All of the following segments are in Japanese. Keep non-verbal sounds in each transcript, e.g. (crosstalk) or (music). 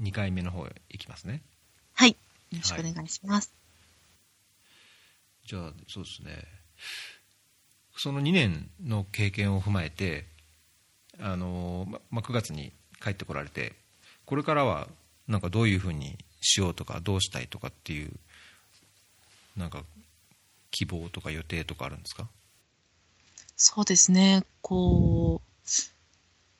2回目の方へ行きますね。はい。よろしくお願いします。じゃあ、そうですね。その2年の経験を踏まえて、あのままあ、9月に帰ってこられて、これからはなんかどういうふうにしようとか、どうしたいとかっていう、なんか希望とか予定とかあるんですか？そうですね。こう、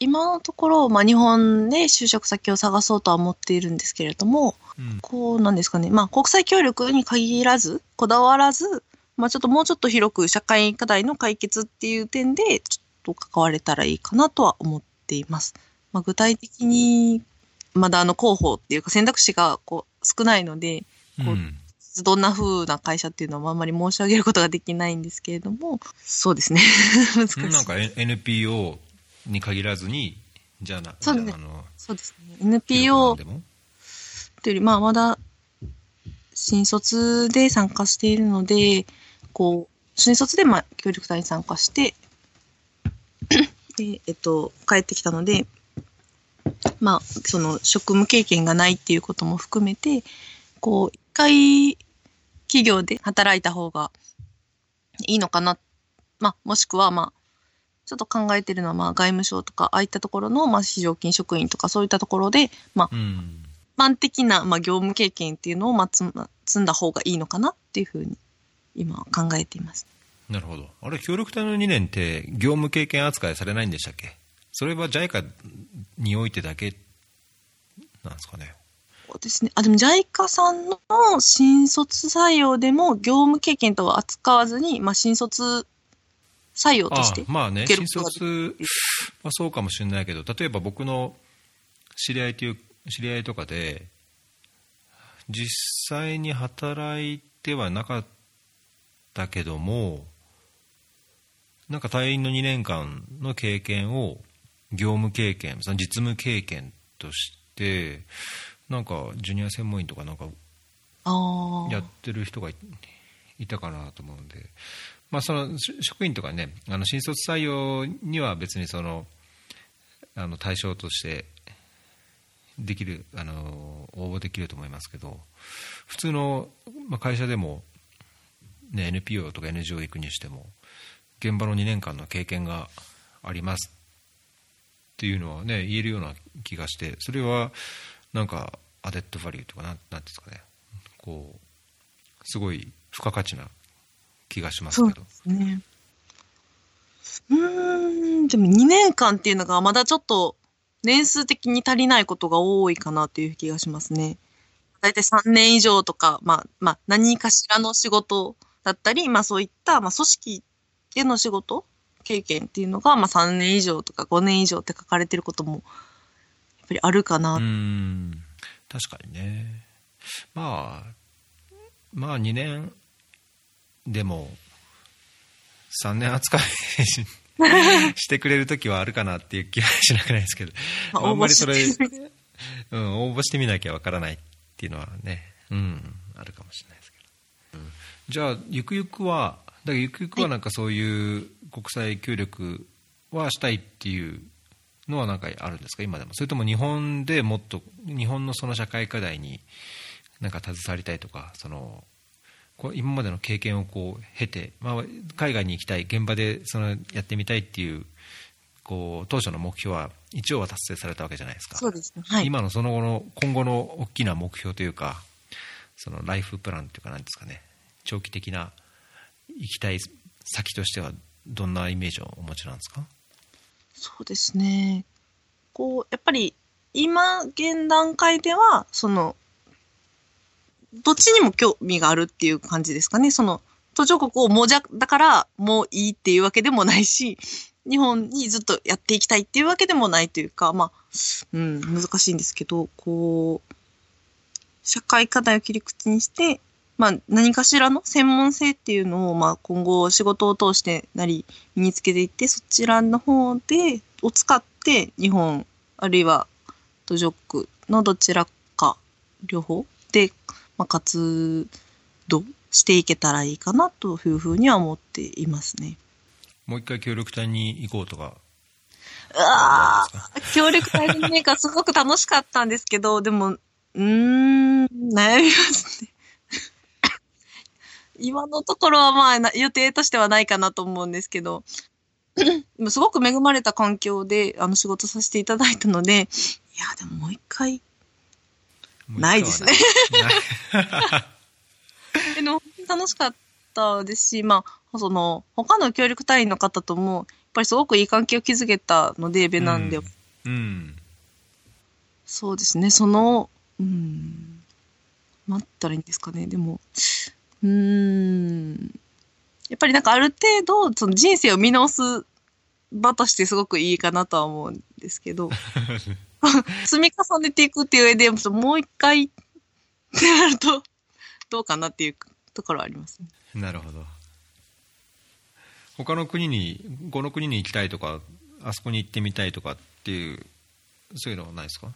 今のところ、まあ、日本で就職先を探そうとは思っているんですけれども、うんこうなんですかね。まあ、国際協力に限らず、こだわらず、まあ、ちょっともうちょっと広く社会課題の解決っていう点で、ちょっと関われたらいいかなとは思っています。まあ、具体的に、まだあの候補っていうか選択肢がこう少ないので、こううんどんな風な会社っていうのはあんまり申し上げることができないんですけれども、そうですね。(laughs) 難しい。なんか NPO に限らずに、じゃあな、そうですねそうですね。NPO でも？というより、まあ、まだ、新卒で参加しているので、こう、新卒で、まあ、協力隊に参加して、(clears throat) で、えっと、帰ってきたので、まあ、その、職務経験がないっていうことも含めて、こう、一回、企業で働いた方がいいのかな。まあ、もしくは、まあ、ちょっと考えてるのは、まあ、外務省とか、ああいったところの、まあ、非常勤職員とか、そういったところで、まあ、うん。一般的な、まあ、業務経験っていうのを、まあ、積ん積んだ方がいいのかなっていうふうに、今は考えています。なるほど。あれ、協力隊の2年って業務経験扱いされないんでしたっけ？それは JICA においてだけなんですかね？そうですね。あ、でも JICA さんの新卒採用でも業務経験とは扱わずに、まあ、新卒採用としてあ。まあね、新卒はそうかもしれないけど、例えば僕の知り合いという知り合いとかで、実際に働いてはなかったけども、なんか隊員の2年間の経験を業務経験、その実務経験として、なんかジュニア専門員とかなんか。やってる人がいいたかなと思うんで、まあ、その職員とかね、あの新卒採用には別にそのあの対象としてできるあの応募できると思いますけど、普通の、まあ、会社でも、ね、NPO とか NGO 行くにしても、現場の2年間の経験がありますっていうのはね、言えるような気がして、それはなんかアデッドバリューとかなん、なんですかね、こう、すごい付加価値な気がしますけど。すね。うーん、でも2年間っていうのがまだちょっと年数的に足りないことが多いかなという気がしますね。だいたい3年以上とか、まあ、まあ、何かしらの仕事だったり、まあそういった、まあ組織での仕事経験っていうのが、まあ3年以上とか5年以上って書かれてることも、やっぱりあるかな。うーん確かにねまあまあ2年でも3年扱いし (laughs) してくれる時はあるかなっていう気はしなくないですけど、まああんまりそれ、応募してうん、応募してみなきゃわからないっていうのはね、うん、あるかもしれないですけど、うん。じゃあゆくゆくはだからゆくゆくはなんかそういう国際協力はしたいっていうのはなんかあるんですか？今でも。それとも日本でもっと日本のその社会課題になんか携わりたいとかその今までの経験をこう経て、まあ、海外に行きたい現場でそのやってみたいっていうこう当初の目標は一応は達成されたわけじゃないですかそうですね。はい。今のその後の今後の大きな目標というかそのライフプランというかなんですかね長期的な行きたい先としてはどんなイメージをお持ちなんですか？そうですね。こう、やっぱり、今、現段階では、その、どっちにも興味があるっていう感じですかね。その、途上国をもうじゃ、だからもういいっていうわけでもないし、日本にずっとやっていきたいっていうわけでもないというか、まあ、うん、難しいんですけど、こう、社会課題を切り口にして、まあ、何かしらの専門性っていうのを、まあ、今後仕事を通してなり身につけていって、そちらの方で、を使って、日本、あるいは途上国のどちらか、両方で、まあ、活動していけたらいいかなというふうには思っていますね。もう一回協力隊に行こうとかうわー協力隊のメーカーすごく楽しかったんですけど、でも、うーん、悩みますね。(laughs) 今のところはまあな予定としてはないかなと思うんですけど、すごく恵まれた環境であの仕事させていただいたので、いや、でももう一回、ないですね。(laughs) でも楽しかったですし、まあ、その、他の協力隊員の方とも、やっぱりすごくいい関係を築けたので、ベナンでは。うん。そうですね、その、うん、なんったらいいんですかね、でも、うーん、やっぱりなんかある程度、その人生を見直す場としてすごくいいかなとは思うんですけど、(laughs) (laughs) 積み重ねていくっていう上で、もう一回ってなると、どうかなっていうところはありますね。なるほど。他の国に、この国に行きたいとか、あそこに行ってみたいとかっていう、そういうのはないですか？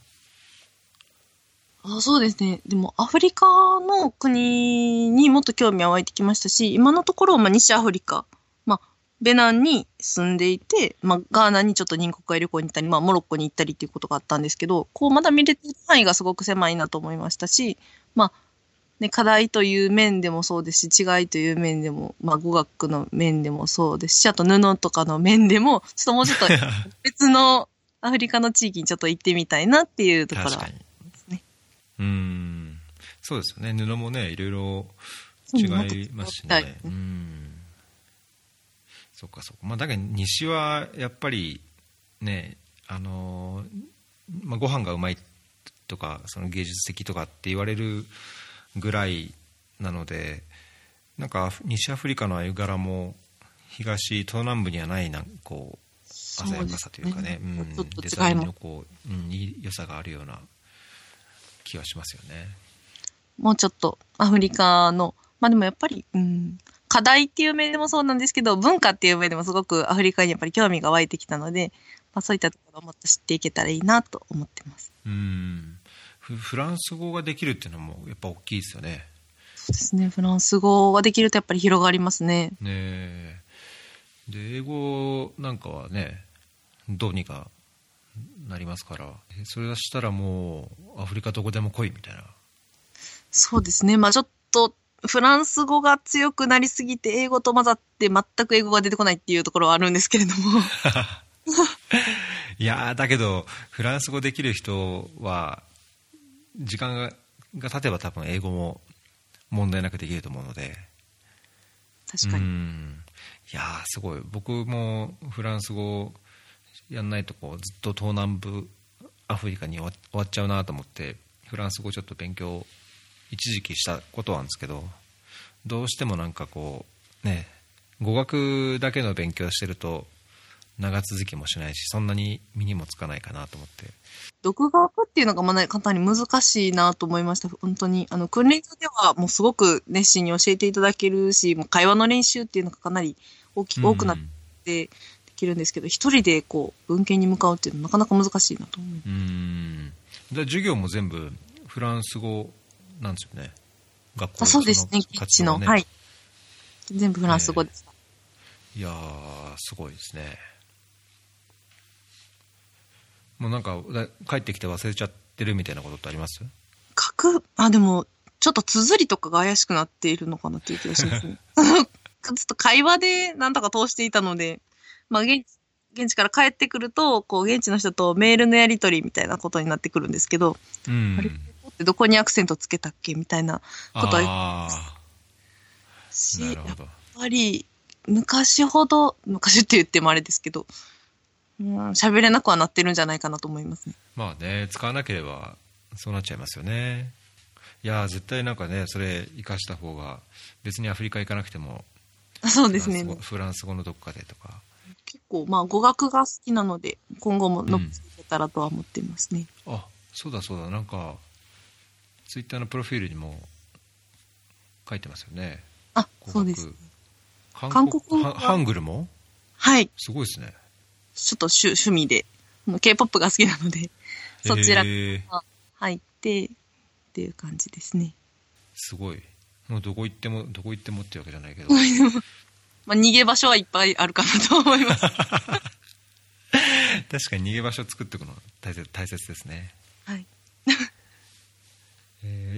あそうですね。でも、アフリカの国にもっと興味は湧いてきましたし、今のところ、まあ、西アフリカ、まあ、ベナンに住んでいて、まあ、ガーナにちょっと入国会旅行に行ったり、まあ、モロッコに行ったりっていうことがあったんですけど、こう、まだ見れてる範囲がすごく狭いなと思いましたし、まあ、ね、課題という面でもそうですし、違いという面でも、まあ、語学の面でもそうですし、あと布とかの面でも、ちょっともうちょっと (laughs) 別のアフリカの地域にちょっと行ってみたいなっていうところは確かに。ねうん。そうですよね。布もね、いろいろ違いますしはいね。うん。そっかそっか。まあ、だけど西はやっぱりね、あのー、まあ、ご飯がうまいとか、その芸術的とかって言われるぐらいなので、なんか西アフリカのああいう柄も東、東南部にはないなんこう鮮やかさというかね、うんデザインのこう、うん、いい良さがあるような気はしますよね。もうちょっとアフリカの、まあでもやっぱり、うん、課題っていう面でもそうなんですけど、文化っていう面でもすごくアフリカにやっぱり興味が湧いてきたので、まあそういったところをもっと知っていけたらいいなと思ってます。うんフフランス語ができるっていうのもやっぱ大きいですよね。そうですね。フランス語ができるとやっぱり広がりますね。ねえで英語なんかはねどうにかなりますからそれをしたらもうアフリカどこでも来いみたいなそうですね。まあちょっと、フランス語が強くなりすぎて、英語と混ざって全く英語が出てこないっていうところはあるんですけれども。(laughs) いやーだけどフランス語できる人は時間がが経てば多分英語も問題なくできると思うので確かに。うんいやーすごい僕もフランス語やんないとこうずっと東南部アフリカに終わ終わっちゃうなと思ってフランス語ちょっと勉強一時期したことはあるんですけどどうしてもなんかこうね語学だけの勉強してると長続きもしないしそんなに身にもつかないかなと思って独学っていうのがまだ簡単に難しいなと思いました。本当に。あの、訓練所ではもうすごく熱心に教えていただけるし、もう会話の練習っていうのがかなり大き多くなってできるんですけど、一人でこう、文献に向かうっていうのはなかなか難しいなと思う。うんで授業も全部フランス語なんですよね。学校あそうですね、そキッチの。はい。全部フランス語でした。いやーすごいですね。もうなんかだ帰ってきて忘れちゃってるみたいなことってあります？書く、あ、でも、ちょっと綴りとかが怪しくなっているのかなっていう気がしますね。(laughs) ちょっと会話でなんとか通していたので、まあ現地、現地から帰ってくると、こう、現地の人とメールのやり取りみたいなことになってくるんですけど、うん。あれ？でどこにアクセントつけたっけみたいなことはあし、やっぱり、昔ほど、昔って言ってもあれですけど、うん、喋れなくはなってるんじゃないかなと思いますね。まあね使わなければそうなっちゃいますよねいやー絶対なんかねそれ生かした方が別にアフリカ行かなくてもあそうですねフランス。語のどこかでとか結構、まあ、語学が好きなので、今後も残してたらとは思っていますね。あそうだそうだなんかツイッターのプロフィールにも書いてますよねあ、そうです。韓韓国ハングルも？はい。すごいですねちょっと趣趣味で、もう K-POP が好きなので、そちらへー入って、っていう感じですね。すごいもうどこ行ってもどこ行ってもってわけじゃないけど (laughs) まあ、逃げ場所はいっぱいあるかなと思います。(laughs) 確かに逃げ場所を作っておくの大切大切ですね、はい。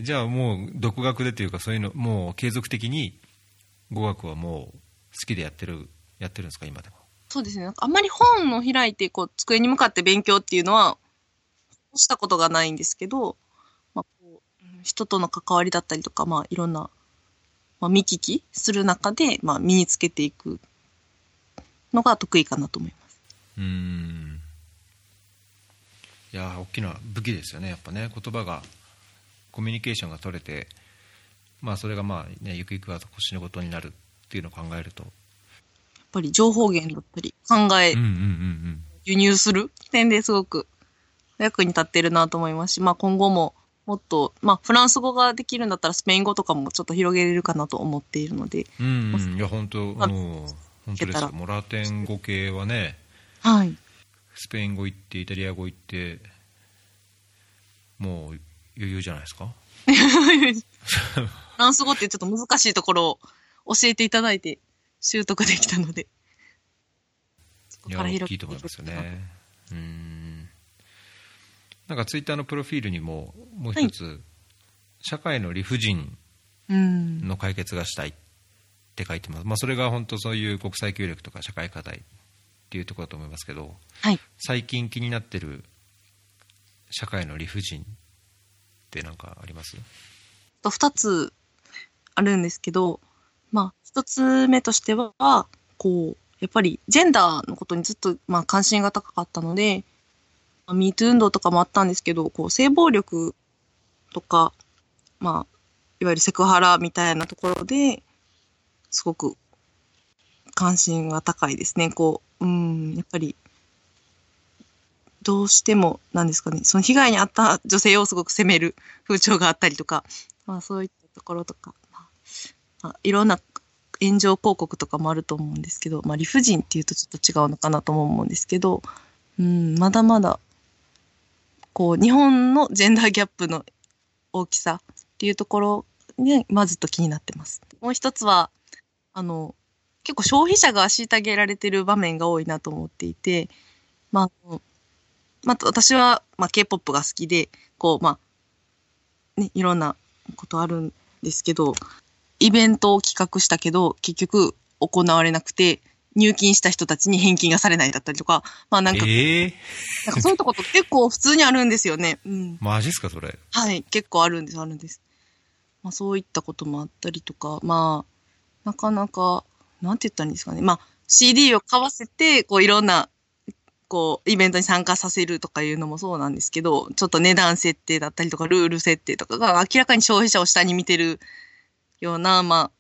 えーじゃあもう独学でというかそういうのもう継続的に語学はもう好きでやってるやってるんですか今でも？そうですね。あんまり本を開いて、こう、机に向かって勉強っていうのは、したことがないんですけど、まあ、こう、うん人との関わりだったりとか、まあ、いろんな、まあ、見聞きする中で、まあ、身につけていくのが得意かなと思います。うーんいやー大きな武器ですよねやっぱね言葉がコミュニケーションが取れてまあそれがまあねゆくゆくは腰のことになるっていうのを考えると。やっぱり情報源だったり、考えうんうんうんうん。輸入する点ですごく役に立ってるなと思いますし、まあ今後ももっと、まあフランス語ができるんだったらスペイン語とかもちょっと広げれるかなと思っているので、うんうん。いや本当まあもう本当ですよ。もうラテン語系はねはい。スペイン語行ってイタリア語行ってもう余裕じゃないですか？(laughs) フランス語ってちょっと難しいところを教えていただいて習得できたので。いや大きいと思いますよねうんなんかツイッターのプロフィールにももう一つ、社会の理不尽うん。の解決がしたいって書いてます、まあ、それが本当そういう国際協力とか社会課題っていうところだと思いますけどはい。最近気になってる社会の理不尽って何かあります？と二つあるんですけど、まあ、一つ目としては、こう、やっぱりジェンダーのことにずっと、まあ、関心が高かったので、まあ、ミート運動とかもあったんですけど、こう、性暴力とか、まあ、いわゆるセクハラみたいなところで、すごく関心が高いですね。こう、うん、やっぱり、どうしても、なんですかね、その被害に遭った女性をすごく責める風潮があったりとか、まあそういったところとか、まあいろんな炎上広告とかもあると思うんですけど、まあ理不尽っていうとちょっと違うのかなと思うんですけど、うん、まだまだ、こう、日本のジェンダーギャップの大きさっていうところに、まずっと気になってます。もう一つは、あの、結構消費者が虐げられてる場面が多いなと思っていて、まあ、まあ、私は、まあ、K-POP が好きで、こう、まあ、ね、いろんなことあるんですけど、イベントを企画したけど、結局行われなくて、入金した人たちに返金がされないだったりとか、まあなんか、ええなんかそういうとこと結構普通にあるんですよね。うん。マジっすかそれはい、結構あるんです、あるんです。まあそういったこともあったりとか、まあ、なかなか、なんて言ったらいいんですかね。まあ CD を買わせて、こういろんな、こう、イベントに参加させるとかいうのもそうなんですけど、ちょっと値段設定だったりとか、ルール設定とかが明らかに消費者を下に見てるような、まあ、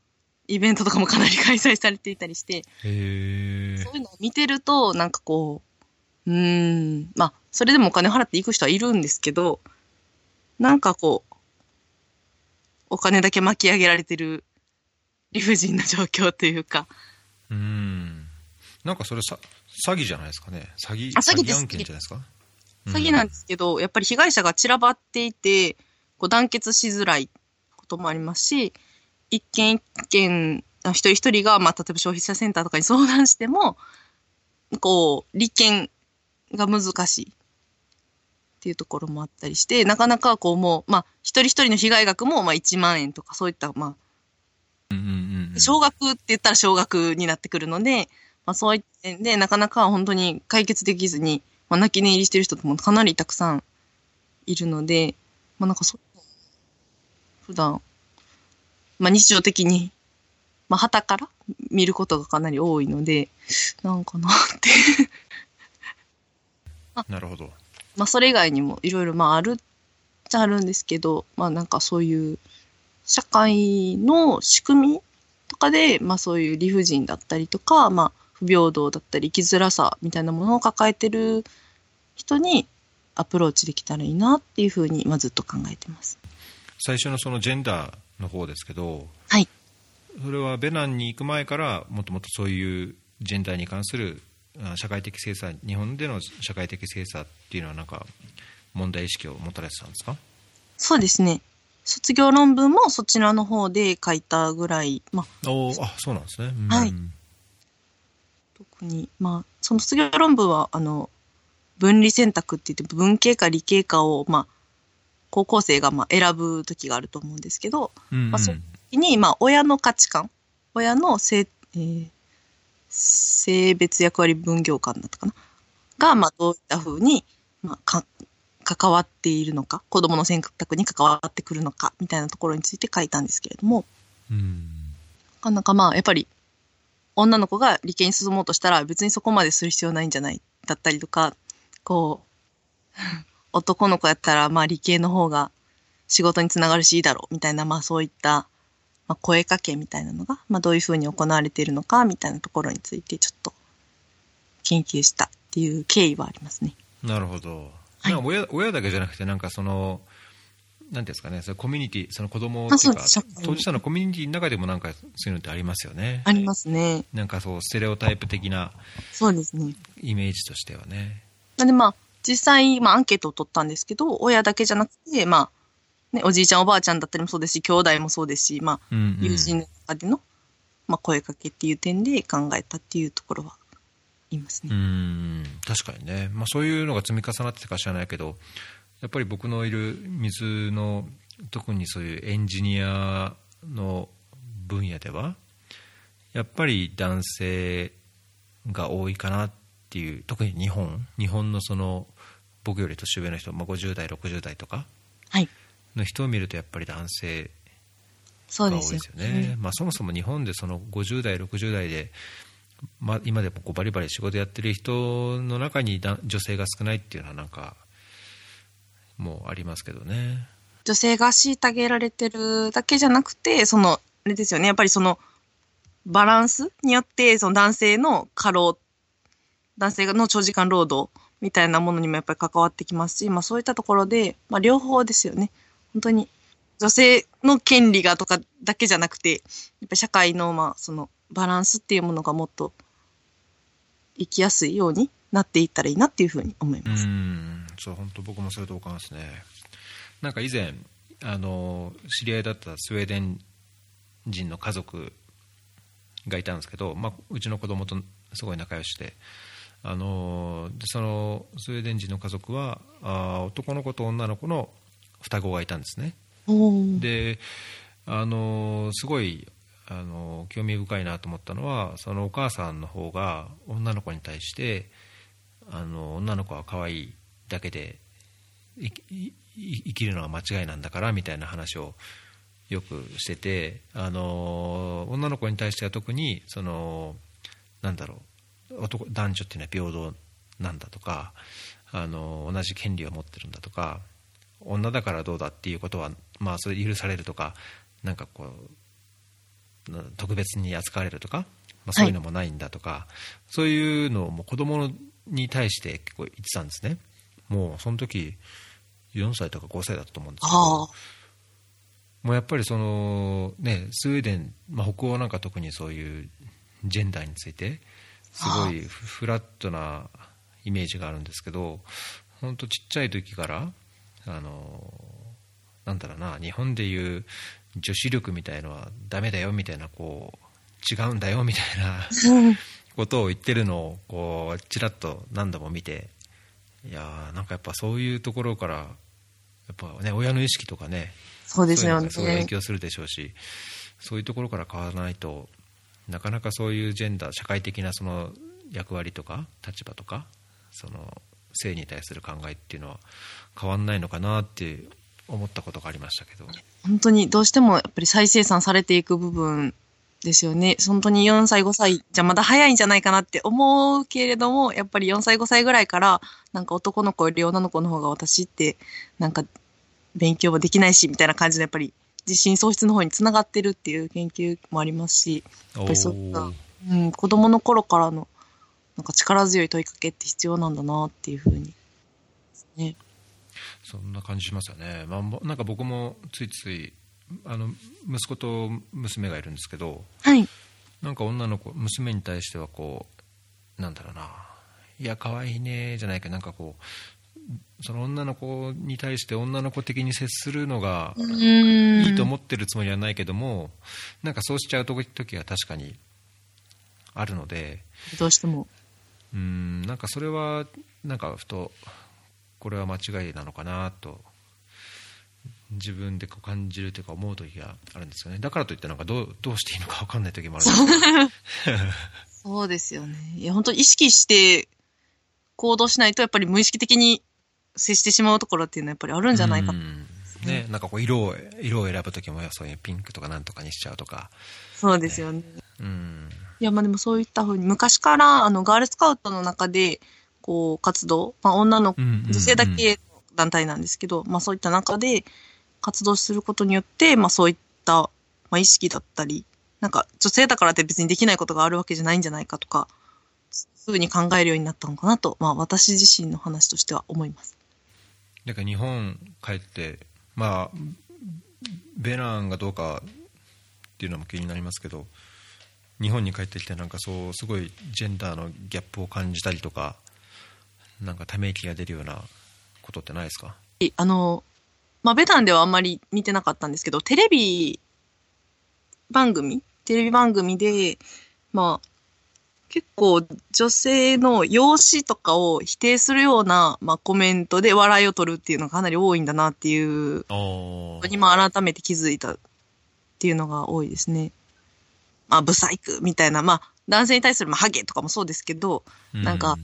イベントとかもかなり開催されていたりして、そういうのを見てると、なんかこう、うーん、まあ、それでもお金払って行く人はいるんですけど、なんかこう、お金だけ巻き上げられてる理不尽な状況というか、うん。なんかそれさ詐欺じゃないですかね。詐欺あ詐欺案件じゃないですか？詐欺なんですけど、やっぱり被害者が散らばっていて、こう団結しづらいこともありますし、一件一件、あ一人一人が、まあ、例えば消費者センターとかに相談しても、こう、立件が難しいっていうところもあったりして、なかなかこうもう、まあ、一人一人の被害額も、まあ、1万円とか、そういった、まうんうんうんうあ、ん。少額って言ったら少額になってくるので、まあ、そういった点で、なかなか本当に解決できずに、まあ、泣き寝入りしてる人もかなりたくさんいるので、まあ、なんかそう、普段、まあ、日常的に、まあ、旗から見ることがかなり多いので、なんかなって。(laughs) なるほどまあ、それ以外にもいろいろ、まあ、あるっちゃあるんですけど、まあ、なんかそういう、社会の仕組みとかで、まあ、そういう理不尽だったりとか、まあ、不平等だったり、生きづらさみたいなものを抱えてる人にアプローチできたらいいなっていうふうに、まあ、ずっと考えてます。最初のそのジェンダーの方ですけどはい。それはベナンに行く前からもともとそういうジェンダーに関するあ社会的制裁日本での社会的制裁っていうのはなんか問題意識を持たれてたんですか？そうですね。卒業論文もそちらの方で書いたぐらい、まあ、おーあそうなんですね、うんはい特に、まあ、その卒業論文は、あの、分離選択って言って文系か理系かを、まあ、高校生がまあ選ぶ時があると思うんですけど、うんうん。まあそう時に、まあ、親の価値観、親の性、えー性別役割分業感だったかなが、まあ、どういったふうに、まあ、か、関わっているのか、子供の選択に関わってくるのか、みたいなところについて書いたんですけれども、うん。なかなかまあ、やっぱり、女の子が理系に進もうとしたら別にそこまでする必要ないんじゃない？だったりとか、こう、(laughs) 男の子やったらまあ理系の方が仕事につながるしいいだろうみたいな、まあそういった、まあ、声かけみたいなのが、まあどういうふうに行われているのかみたいなところについてちょっと研究したっていう経緯はありますね。なるほど、はい。親親だけじゃなくてなんかそのなんですかねそのコミュニティその子供あっていうか当事者のコミュニティの中でもなんかそういうのってありますよねありますね。なんかそうステレオタイプ的なそうですね。イメージとしてはねなんでまあ、実際、まあアンケートを取ったんですけど、親だけじゃなくて、まあ、ね、おじいちゃんおばあちゃんだったりもそうですし、兄弟もそうですし、まあ、うんうん友人の中での、まあ、声かけっていう点で考えたっていうところは言いますうね。ん確かにね、まあ、そういうのが積み重なってたか知らないけどやっぱり僕のいる水の特にそういうエンジニアの分野ではやっぱり男性が多いかなっていう特に日本日本のその僕より年上の人、まあ、50代60代とかはい。の人を見るとやっぱり男性が多いですよね。まあ、そもそも日本でその50代、60代で、まあ、今でもこうバリバリ仕事やってる人の中にだ女性が少ないっていうのはなんかもうありますけどね。女性が虐げられてるだけじゃなくて、その、あれですよね、やっぱりその、バランスによって、その男性の過労、男性の長時間労働みたいなものにもやっぱり関わってきますし、まあそういったところで、まあ両方ですよね。本当に、女性の権利がとかだけじゃなくて、やっぱり社会の、まあその、バランスっていうものがもっと生きやすいようになっていったらいいなっていうふうに思いうます。ん、そう、本当僕もそれと同感ですね。なんか以前、あの、知り合いだったスウェーデン人の家族がいたんですけど、まあ、うちの子供とすごい仲良しで、あのでそのスウェーデン人の家族はあー男の子と女の子の双子がいたんですね。であのすごいあの興味深いなと思ったのはそのお母さんの方が女の子に対してあの女の子は可愛いだけでいい生きるのは間違いなんだからみたいな話をよくしててあの女の子に対しては特にそのなんだろう男男女っていうのは平等なんだとかあの同じ権利を持ってるんだとか女だからどうだっていうことは、まあ、それ許されるとかなんかこうな特別に扱われるとか、まあ、そういうのもないんだとか、そういうのをもう子供に対して結構言ってたんですねもうその時4歳とか5歳だったと思うんですけど。もうやっぱりその、ね、スウェーデン、まあ、北欧なんか特にそういうジェンダーについてすごいフフラットなイメージがあるんですけど本当ちっちゃい時からあのなんだろうな日本でいう女子力みたいのはダメだよみたいなこう違うんだよみたいなことを言ってるのをこうちらっと何度も見ていやーなんかやっぱそういうところからやっぱね親の意識とかねそうですよね。そう影響するでしょうしそういうところから変わらないとなかなかそういうジェンダー社会的なその役割とか立場とかその性に対する考えっていうのは変わんないのかなって思ったことがありましたけど。本当にどうしてもやっぱり再生産されていく部分ですよね。本当に4歳、5歳じゃまだ早いんじゃないかなって思うけれども、やっぱり4歳、5歳ぐらいから、なんか男の子より女の子の方が私って、なんか勉強もできないし、みたいな感じでやっぱり自信喪失の方につながってるっていう研究もありますし、やっぱりそういったうん、子供の頃からのなんか力強い問いかけって必要なんだなっていうふうに。ね。そんな感じしますよね、まあも、なんか僕もついついあの息子と娘がいるんですけどはい。なんか女の子娘に対してはこうなんだろうないや可愛いねじゃないけどなんかこうその女の子に対して女の子的に接するのがうん。いいと思ってるつもりはないけどもなんかそうしちゃう時時が確かにあるのでどうしても。うんなんかそれはなんかふとこれは間違いなのかなと自分でこう感じるというか思う時があるんですよね。だからといってなんかどうどうしていいのか分かんない時もあるんですけど。そう。(laughs) ですよね。いや、本当に意識して行動しないと、やっぱり無意識的に接してしまうところっていうのはやっぱりあるんじゃないか。ね、なんかこう色を色を選ぶ時もそういうピンクとかなんとかにしちゃうとか、そうですよね。うん、いや、まあでもそういったふうに、昔から、あの、ガールスカウトの中で、こう、活動、まあ女の、うんうんうん女性だけの団体なんですけど、まあそういった中で活動することによって、まあそういった、まあ意識だったり、なんか女性だからって別にできないことがあるわけじゃないんじゃないかとか、そういうふうに考えるようになったのかなと、まあ私自身の話としては思います。だから日本帰ってまあベナンがどうかっていうのも気になりますけど日本に帰ってきてなんかそうすごいジェンダーのギャップを感じたりとかなんかため息が出るようなことってないですか？いあの、まあ、ベタンではあんまり見てなかったんですけど、テレビ番組テレビ番組で、まあ、結構女性の容姿とかを否定するような、まあ、コメントで笑いを取るっていうのがかなり多いんだなっていうおに、まあ、改めて気づいたっていうのが多いですね。まあ、ブサイクみたいな、まあ、男性に対する、まあ、ハゲとかもそうですけど、なんか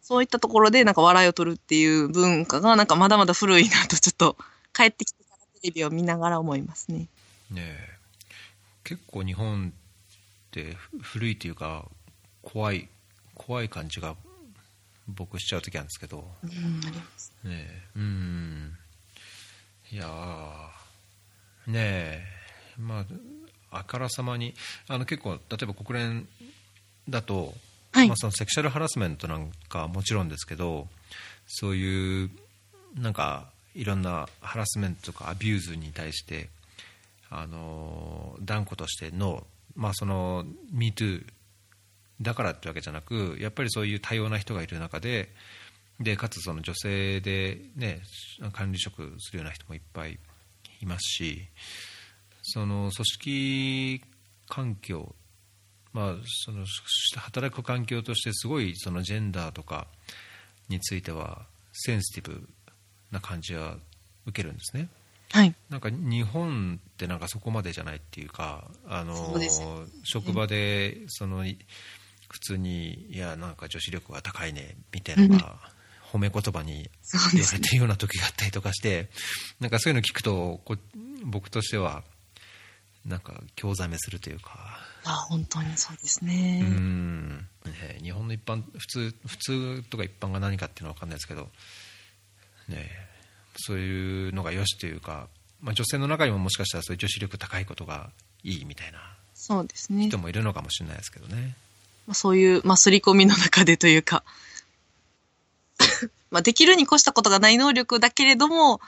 そういったところでなんか笑いを取るっていう文化がなんかまだまだ古いなとちょっと帰ってきてからテレビを見ながら思いますね。ねえ。結構日本ってふ古いというか怖い怖い感じが僕しちゃう時あるんですけど。うん。ねえ。うん。いやー。ねえ。まああからさまにあの結構例えば国連だと、はい。まあ、そのセクシャルハラスメントなんかはもちろんですけどそういうなんかいろんなハラスメントとか abuse に対してあの断固としての、まあ、その MeToo だからってわけじゃなくやっぱりそういう多様な人がいる中ででかつその女性で、ね、管理職するような人もいっぱいいますしその組織環境、まあ、その働く環境としてすごいそのジェンダーとかについてはセンシティブな感じは受けるんですね。はい。なんか日本ってなんかそこまでじゃないっていうか、あそのね職場でその普通にいやなんか女子力が高いねみたいなのが褒め言葉に言わ。れてるような時があったりとかして、なんかそういうの聞くとこ僕としてはなんか興ざめするというか。あ、本当にそうですうね。んね日本の一般普通普通とか一般が何かっていうのは分かんないですけど、ね、そういうのがよしというか、まあ、女性の中にももしかしたらそういう女子力高いことがいいみたいなそうですね人。もいるのかもしれないですけどね。まあ、そういう、まあ、刷り込みの中でというか、(laughs) まあ、できるに越したことがない能力だけれども、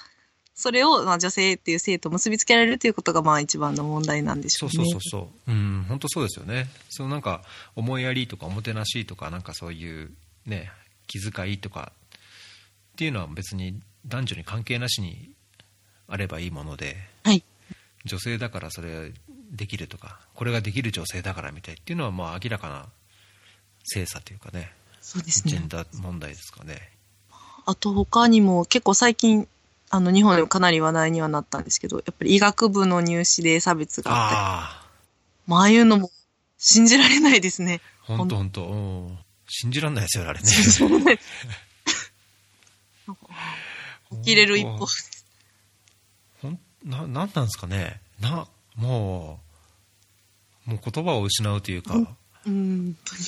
それを、まあ、女性っていう性と結びつけられるということが、まあ、一番の問題なんでしょそううね。そうそうそう、うん、本当そうですよね。そのなんか思いやりとかおもてなしとかなんかそういうね気遣いとかっていうのは別に男女に関係なしにあればいいもので、はい。女性だからそれできるとかこれができる女性だからみたいっていうのはまあ明らかな性差というかねそうですね。ジェンダー問題ですかね。あと他にも結構最近、あの、日本でもかなり話題にはなったんですけど、やっぱり医学部の入試で差別があったり、ああまあ、ああいうのも信じられないですね。本当本当うん信じられないですよあれね。(laughs) 信じられる一歩。ほんななんなんですかね？なもうもう言葉を失うというか、うんうん、本当に。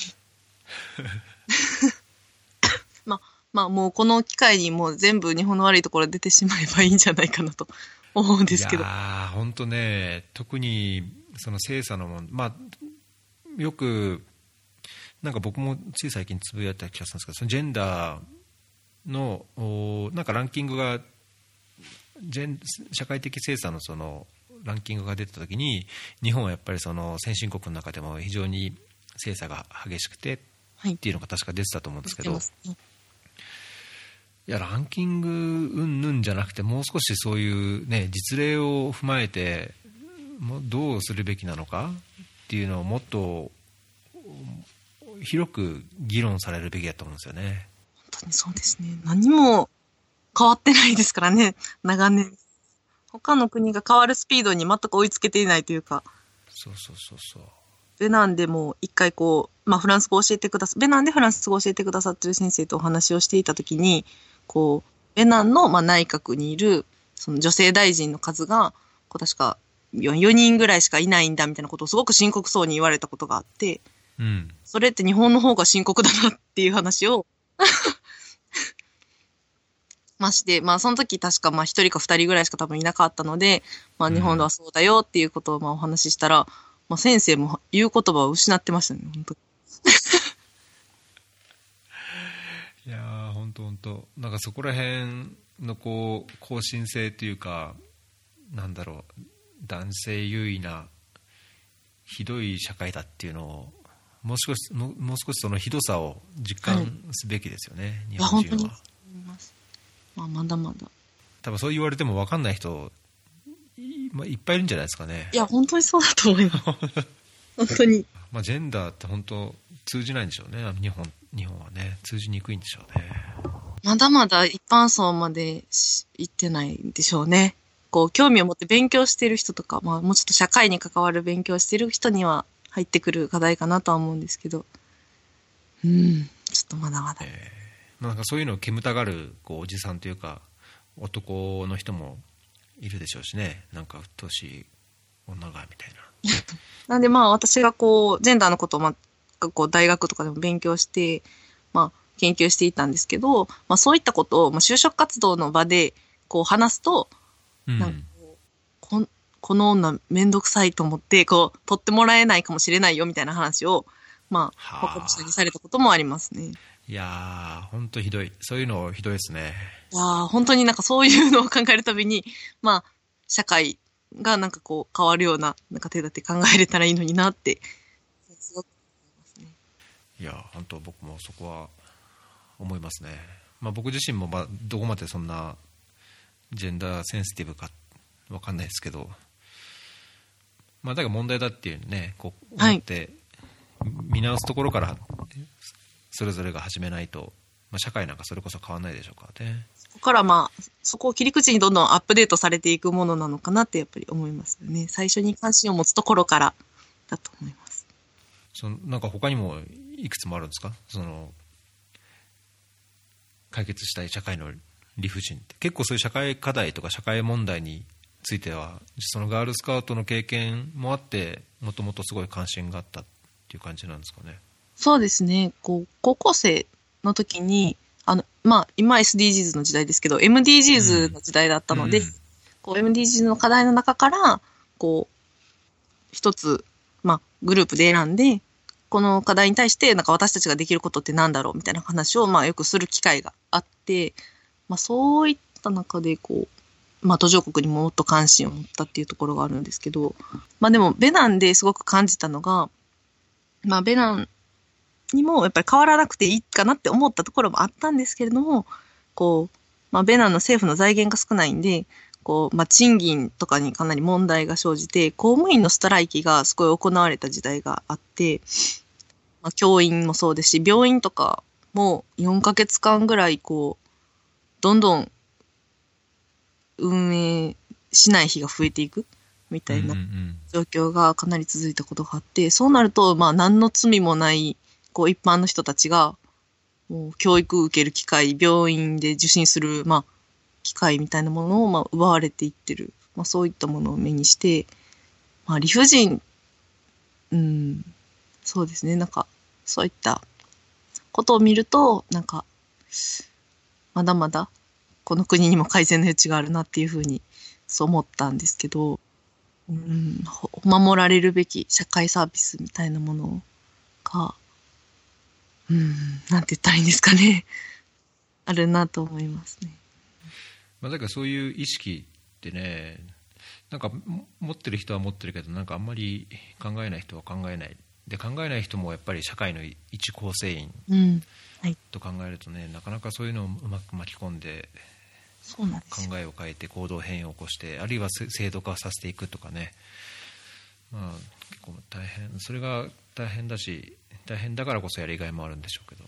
(laughs) まあ、まあ、もうこの機会にもう全部日本の悪いところ出てしまえばいいんじゃないかなと思うんですけど。いやー本当ね特にその精査のもんまあよくなんか僕もつい最近つぶやいた気がするんですけどそのジェンダーのおなんかランキングが社会的精査のそのランキングが出た時に日本はやっぱりその先進国の中でも非常に精査が激しくてはいっ。ていうのが確か出てたと思うんですけどますねいやランキングうんぬんじゃなくてもう少しそういう、ね、実例を踏まえてどうするべきなのかっていうのをもっと広く議論されるべきだと思うんですよね。本当にそうですね。何も変わってないですからね、長年。他の国が変わるスピードに全く追いつけていないというか。そうそうそうそう。ベナンでも一回こう、まあフランス語を教えてくださ、ベナンでフランス語を教えてくださってる先生とお話をしていたときに、こう、ベナンのまあ内閣にいる、その女性大臣の数が、こう確か 4, 4人ぐらいしかいないんだみたいなことをすごく深刻そうに言われたことがあって、うん。それって日本の方が深刻だなっていう話をまして、まあその時確かまあ一人か二人ぐらいしか多分いなかったので、まあ日本ではそうだよっていうことをまあお話ししたら、まあ先生も言う言葉を失ってましたね、本当 (laughs) いやー、本当本当なんかそこら辺のこう、更新性というか、なんだろう、男性優位な、ひどい社会だっていうのを、もう少し、もうもう少しそのひどさを実感すべきですよね、日いや、本人は。思います。まあまだまだ。多分そう言われても分かんない人、い,、まあ、いっぱいいるんじゃないですかねい。や、本当にそうだと思います。(laughs) 本当に。まあ、ジェンダーって本当通じないんでしょうね日本日本はね通じにくいんでしょうねまだまだ一般層までし行ってないんでしょうね。こう、興味を持って勉強してる人とか、まあもうちょっと社会に関わる勉強してる人には入ってくる課題かなとは思うんですけど。うん、ちょっとまだまだ。まあなんかそういうのを煙たがるこうおじさんというか男の人もいるでしょうしね。なんか鬱陶しい女がみたいな。(laughs) なんでまあ私がこう、ジェンダーのことをまあ、こう大学とかでも勉強して、まあ研究していたんですけど、まあそういったことを、まあ就職活動の場でこう話すと、うん。なんかこんこの女めんどくさいと思って、こう、取ってもらえないかもしれないよみたいな話を、まあ、はあ。他の人にされたこともありますね。いやー本当ひどい。そういうのひどいですね。いやー本当になんかそういうのを考えるたびに、まあ、社会がなんかこう変わるような、なんか手立て考えれたらいいのになって、すごく思いますね。いや本当僕もそこは思いますね、まあ、僕自身もまあどこまでそんなジェンダーセンシティブかわかんないですけどまあだから問題だっていうねこうはい思って見直すところからそれぞれが始めないと、まあ、社会なんかそれこそ変わらないでしょうからねそこからまあ、そこを切り口にどんどんアップデートされていくものなのかなってやっぱり思いますよね。最初に関心を持つところからだと思います。そのなんか他にもいくつもあるんですか？その解決したい社会の理不尽って結構そういう社会課題とか社会問題についてはそのガールスカウトの経験もあってもともとすごい関心があったっていう感じなんですかねそうですね。こう、高校生の時に、あの、まあ、今 SDGs の時代ですけど、MDGs の時代だったので、うん。こう、MDGs の課題の中から、こう、一つ、まあ、グループで選んで、この課題に対して、なんか私たちができることってなんだろうみたいな話を、まあ、よくする機会があって、まあ、そういった中で、こう、まあ、途上国にももっと関心を持ったっていうところがあるんですけど、まあ、でも、ベナンですごく感じたのが、まあ、ベナンにもやっぱり変わらなくていいかなって思ったところもあったんですけれども、こう、まあ、ベナンの政府の財源が少ないんで、こう、まあ、賃金とかにかなり問題が生じて、公務員のストライキがすごい行われた時代があって、まあ、教員もそうですし、病院とかも4ヶ月間ぐらい、こう、どんどん運営しない日が増えていくみたいな状況がかなり続いたことがあって、そうなると、まあ、何の罪もない、こう、一般の人たちが、もう、教育を受ける機会、病院で受診する、まあ、機会みたいなものを、まあ、奪われていってる。まあ、そういったものを目にして、まあ、理不尽、うん、そうですね、なんか、そういったことを見ると、なんか、まだまだ、この国にも改善の余地があるなっていうふうに、そう思ったんですけど、うん、守られるべき社会サービスみたいなものが、うん、なんて言ったらいいんですかね。(laughs) あるなと思いますね。まあ、だからそういう意識ってねなんかも持ってる人は持ってるけどなんかあんまり考えない人は考えないで考えない人もやっぱり社会の一構成員うん。はい。と考えるとねなかなかそういうのをうまく巻き込んでそうなん。考えを変えて行動変容を起こしてあるいはせ制度化させていくとかね、まあ、結構大変それが大変だし大変だからこそやりがいもあるんでしょうけど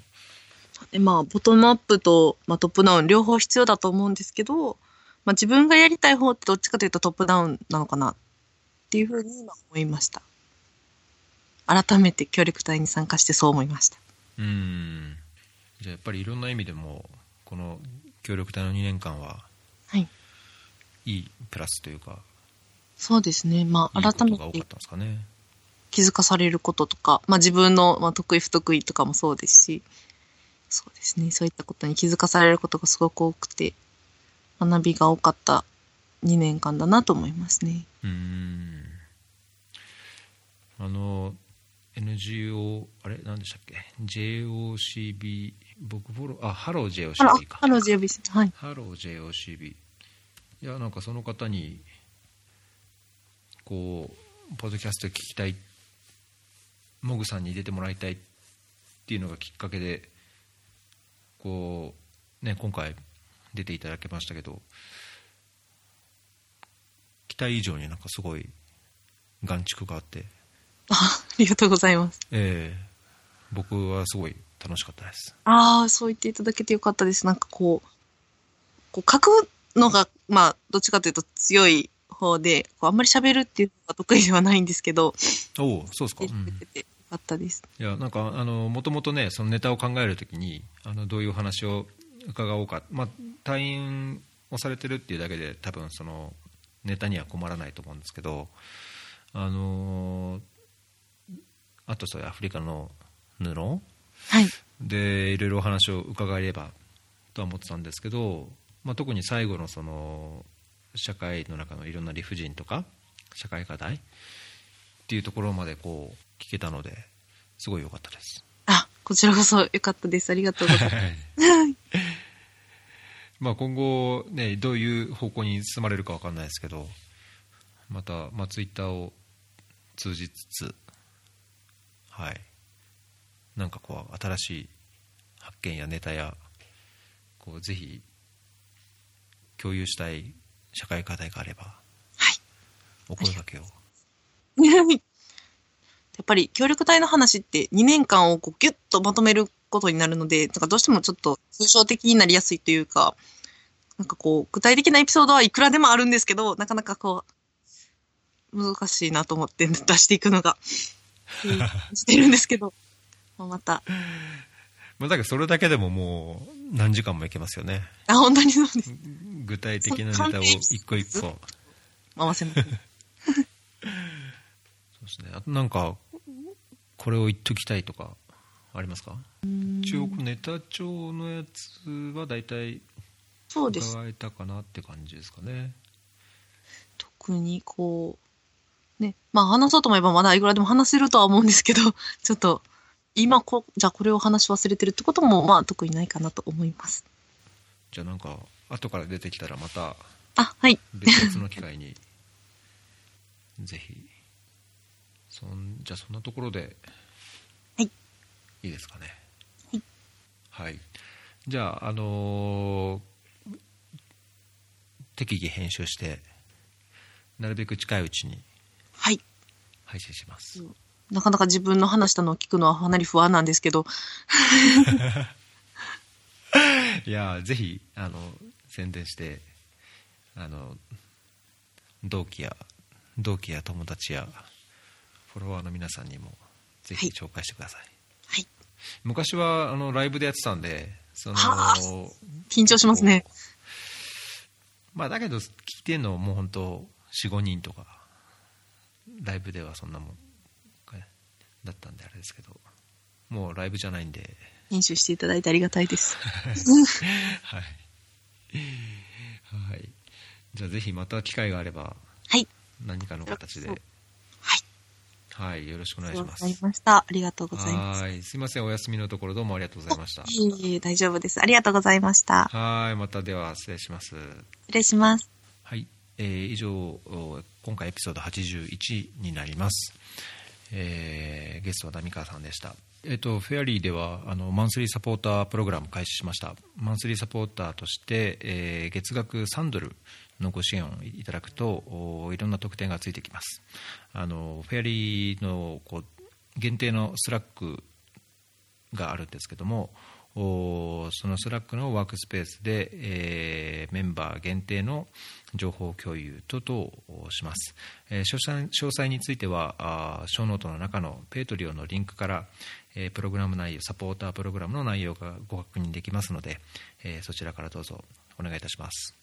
でまあ、ボトムアップと、まあ、トップダウン両方必要だと思うんですけど、まあ、自分がやりたい方ってどっちかというとトップダウンなのかなっていうふうに今思いました。改めて協力隊に参加してそう思いました。うんじゃあやっぱりいろんな意味でもこの協力隊の2年間ははい。いいプラスというかそうですね。まあ、いいこと改めてが多かったんですかね気づかされることとか、まあ自分の、まあ、得意不得意とかもそうですし、そうですね。そういったことに気づかされることがすごく多くて、学びが多かった2年間だなと思いますね。うんあの NGO あれ？何でしたっけ？JOCB 僕フォローあハロー JOCB かハロージオビス。はい。ハロー JOCB いやなんかその方にこうポッドキャスト聞きたいモグさんに出てもらいたいっていうのがきっかけでこうね今回出ていただけましたけど期待以上になんかすごい眼蓄があってあありがとうございます。ええ僕はすごい楽しかったですああ、そう言っていただけてよかったです。なんかこう、こう書くのが、まあ、どっちかというと強い方で、こうあんまり喋るっていうのが得意ではないんですけど、おおそうですか、言ってくれてよかったです。いやなんかあのもともとねそのネタを考えるときにあのどういうお話を伺おうか、まあ、退院をされてるっていうだけで多分そのネタには困らないと思うんですけどあのあとそういうアフリカの布。はい。でいろいろお話を伺えればとは思ってたんですけど、まあ、特に最後のその社会の中のいろんな理不尽とか社会課題っていうところまでこう聞けたのですごい良かったです。あ、こちらこそよかったです。ありがとうございます。まあ今後、ね、どういう方向に進まれるか分かんないですけどまた、まあ、ツイッターを通じつつはいなんかこう新しい発見やネタやこうぜひ共有したい社会課題があればはい。お声掛けを。(laughs) やっぱり協力隊の話って2年間をこうギュッとまとめることになるので、なんかどうしてもちょっと抽象的になりやすいというか、なんかこう、具体的なエピソードはいくらでもあるんですけど、なかなかこう、難しいなと思って出していくのが、う (laughs) んしてるんですけど、まあまた、まあ、だけどそれだけでももう何時間もいけますよね。あ、本当にそうです。具体的なネタを一個一個。回せます。(laughs) そうですね。あとなんかこれを言っときたいとかありますか？一応ネタ帳のやつは大体そうです。伺えたかなって感じですかね。特にこう、ね、まあ話そうと思えばまだいくらでも話せるとは思うんですけど、ちょっと、今こ、じゃあこれを話し忘れてるってことも、まあ特にないかなと思います。じゃあなんか後から出てきたらまたあ、はい。別々の機会に (laughs) ぜひそんじゃあそんなところではいいいですかねはい、はい、じゃああのー適宜編集してなるべく近いうちにはい。配信します、なかなか自分の話したのを聞くのはかなり不安なんですけど、いやぜひあの宣伝してあの同期や同期や友達やフォロワーの皆さんにもぜひはい紹介してください、はい。昔はあのライブでやってたんでそのはあ緊張しますね。まあだけど聞いてんのもう本当45人とかライブではそんなもんねだったんであれですけどもうライブじゃないんで編集していただいてありがたいです。(laughs) はい、はい、じゃあぜひまた機会があればはい。何かの形ではい。はいよろしくお願いしますました。ありがとうございます。はいすいませんお休みのところどうもありがとうございましたいえいえ、大丈夫です。ありがとうございました。はいまたでは失礼します失礼します。はい、えー以上お今回エピソード81になります、えーゲストは浪川さんでした。えっ、とフェアリーではあのマンスリーサポータープログラム開始しました。マンスリーサポーターとして、えー月額3ドルのご支援をいただくとおいろんな特典がついてきます。あのフェアリーのこう限定の Slack があるんですけども、その Slack のワークスペースで、えー、メンバー限定の情報共有等々します、えー、詳細詳細についてはあ show note の中の Patreon のリンクから、えー、プログラム内容サポータープログラムの内容がご確認できますので、えー、そちらからどうぞお願いいたします。